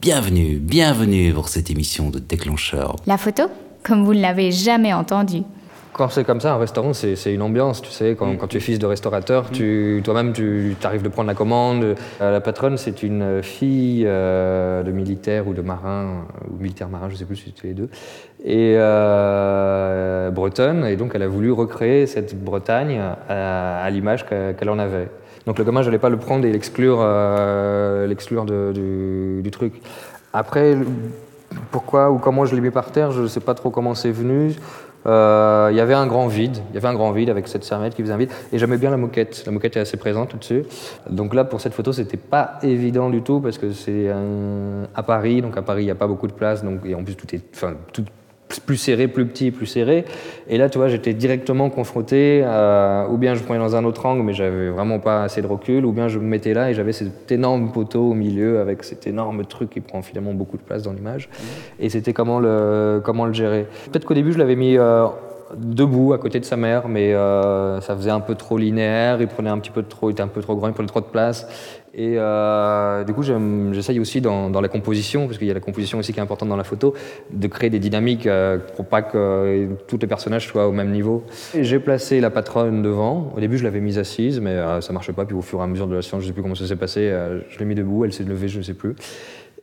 Bienvenue, bienvenue pour cette émission de Déclencheur. La photo Comme vous ne l'avez jamais entendu. Quand c'est comme ça, un restaurant, c'est c'est une ambiance, tu sais. Quand, quand tu es fils de restaurateur, tu, toi-même, tu arrives de prendre la commande. Euh, la patronne, c'est une fille euh, de militaire ou de marin, ou militaire marin, je sais plus si c'était les deux, et euh, bretonne. Et donc, elle a voulu recréer cette Bretagne à, à l'image que- qu'elle en avait. Donc, le gamin, je n'allais pas le prendre et l'exclure euh, du, truc. Après, pourquoi ou comment je l'ai mis par terre, je ne sais pas trop comment c'est venu. Euh, Il y avait un grand vide, il y avait un grand vide avec cette serviette qui faisait un vide, et j'aimais bien la moquette. La moquette est assez présente au-dessus. Donc là, pour cette photo, c'était pas évident du tout parce que c'est à Paris, donc à Paris, il n'y a pas beaucoup de place, donc et en plus tout est, plus serré, plus petit, plus serré. Et là, tu vois, j'étais directement confronté, à, ou bien je prenais dans un autre angle, mais j'avais vraiment pas assez de recul, ou bien je me mettais là et j'avais cet énorme poteau au milieu avec cet énorme truc qui prend finalement beaucoup de place dans l'image. Et c'était comment le, comment le gérer? Peut-être qu'au début, je l'avais mis euh, debout à côté de sa mère, mais euh, ça faisait un peu trop linéaire, il prenait un petit peu trop, il était un peu trop grand, il prenait trop de place. Et euh, du coup, j'essaye aussi dans, la composition, parce qu'il y a la composition aussi qui est importante dans la photo, de créer des dynamiques euh, pour pas que tous les personnages soient au même niveau. J'ai placé la patronne devant. Au début, je l'avais mise assise, mais ça marchait pas. Puis au fur et à mesure de la séance, je sais plus comment ça s'est passé, je l'ai mis debout, elle s'est levée, je ne sais plus.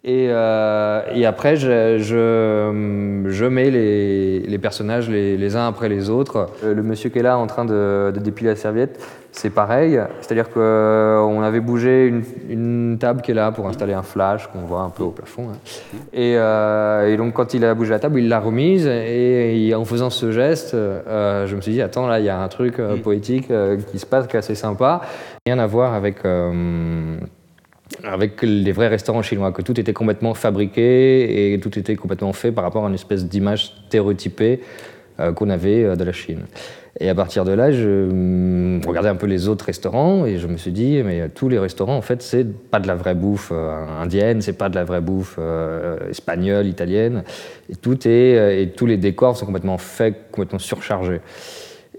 Et, euh, et après, je, je, je mets les, les personnages les, les uns après les autres. Euh, Le monsieur qui est là en train de, de dépiler la serviette, c'est pareil. C'est-à-dire qu'on avait bougé une, une table qui est là pour installer un flash qu'on voit un peu au plafond. hein. Et, euh, et donc, quand il a bougé la table, il l'a remise. Et, et en faisant ce geste, euh, je me suis dit, attends, là, il y a un truc euh, poétique euh, qui se passe, qui est assez sympa. Rien à voir avec. Avec les vrais restaurants chinois, que tout était complètement fabriqué et tout était complètement fait par rapport à une espèce d'image stéréotypée euh, qu'on avait euh, de la Chine. Et à partir de là, je hum, regardais un peu les autres restaurants et je me suis dit, mais euh, tous les restaurants, en fait, c'est pas de la vraie bouffe indienne, c'est pas de la vraie bouffe espagnole, italienne. Et tout est, et tous les décors sont complètement faits, complètement surchargés.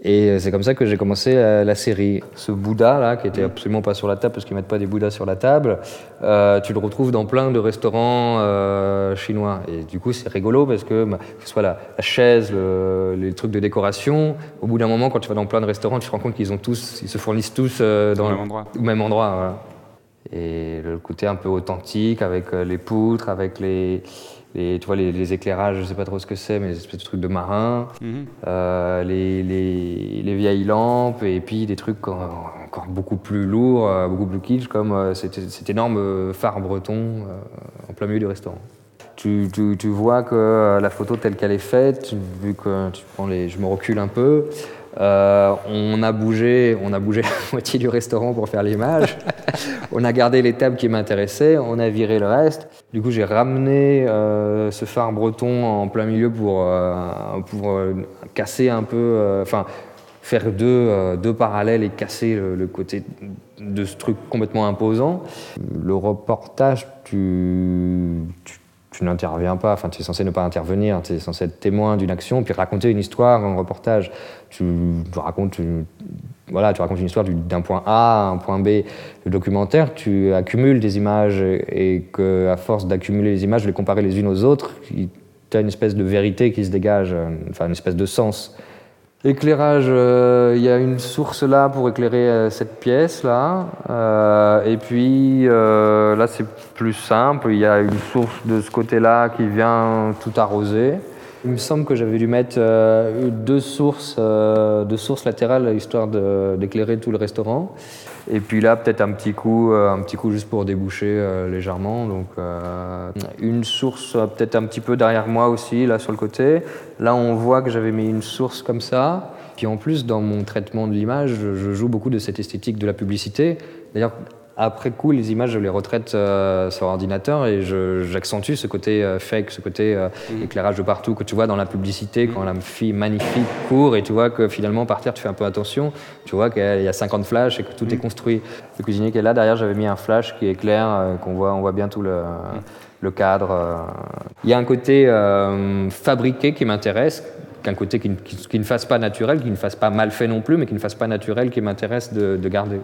Et euh, c'est comme ça que j'ai commencé la, la série. Ce Bouddha là, qui était absolument pas sur la table parce qu'ils mettent pas des Bouddhas sur la table, euh, tu le retrouves dans plein de restaurants euh, chinois. Et du coup, c'est rigolo parce que bah, que ce soit la, la chaise, le- les trucs de décoration, au bout d'un moment, quand tu vas dans plein de restaurants, tu te rends compte qu'ils ont tous, ils se fournissent tous euh, dans Au même endroit. au même endroit. voilà. Et le côté un peu authentique avec euh, les poutres, avec les, les, tu vois, les, les éclairages, je sais pas trop ce que c'est, mais des espèces de trucs de marin, Mhm. euh, les, les, les vieilles lampes, et puis des trucs encore, encore beaucoup plus lourds, euh, beaucoup plus kitsch, comme euh, cet, cet énorme phare breton euh, en plein milieu du restaurant. Tu, tu, tu vois que la photo telle qu'elle est faite, vu que tu prends les, je me recule un peu, euh, on a bougé, on a bougé la moitié du restaurant pour faire l'image. on a gardé les tables qui m'intéressaient, on a viré le reste. Du coup, j'ai ramené euh, ce phare breton en plein milieu pour, euh, pour casser un peu, enfin, faire deux, deux parallèles et casser le, le côté de ce truc complètement imposant. Le reportage, tu, tu, tu n'interviens pas, enfin, tu es censé ne pas intervenir, tu es censé être témoin d'une action, puis raconter une histoire en reportage. Tu, racontes une, voilà, tu racontes une histoire du- d'un point A à un point B. Le documentaire, tu accumules des images et et que, à force d'accumuler les images, de les comparer les unes aux autres, tu as une espèce de vérité qui se dégage, euh, enfin une espèce de sens. Éclairage, euh, il y a une source là pour éclairer euh, cette pièce là. Euh, et puis là c'est plus simple, il y a une source de ce côté-là qui vient tout arroser. Il me semble que j'avais dû mettre euh, deux, sources, euh, deux sources latérales histoire d'éclairer tout le restaurant. Et puis là peut-être un petit coup, euh, un petit coup juste pour déboucher euh, légèrement. Donc une source peut-être un petit peu derrière moi aussi là sur le côté. Là on voit que j'avais mis une source comme ça. Puis en plus dans mon traitement de l'image, je joue beaucoup de cette esthétique de la publicité. D'ailleurs après coup, les images, je les retraite euh, sur ordinateur et j'accentue ce côté euh, fake, ce côté euh, éclairage de partout que tu vois dans la publicité quand la fille magnifique court et tu vois que finalement par terre tu fais un peu attention, tu vois qu'il y a 50 flashs et que tout est construit. Le cuisinier qui est là derrière, j'avais mis un flash qui éclaire, qu'on voit, on voit bien tout le, le cadre. Il y a un côté euh, fabriqué qui m'intéresse, qu'un côté qui, ne- qui- qui ne fasse pas naturel, qui ne fasse pas mal fait non plus, mais qui ne fasse pas naturel, qui m'intéresse de- de garder.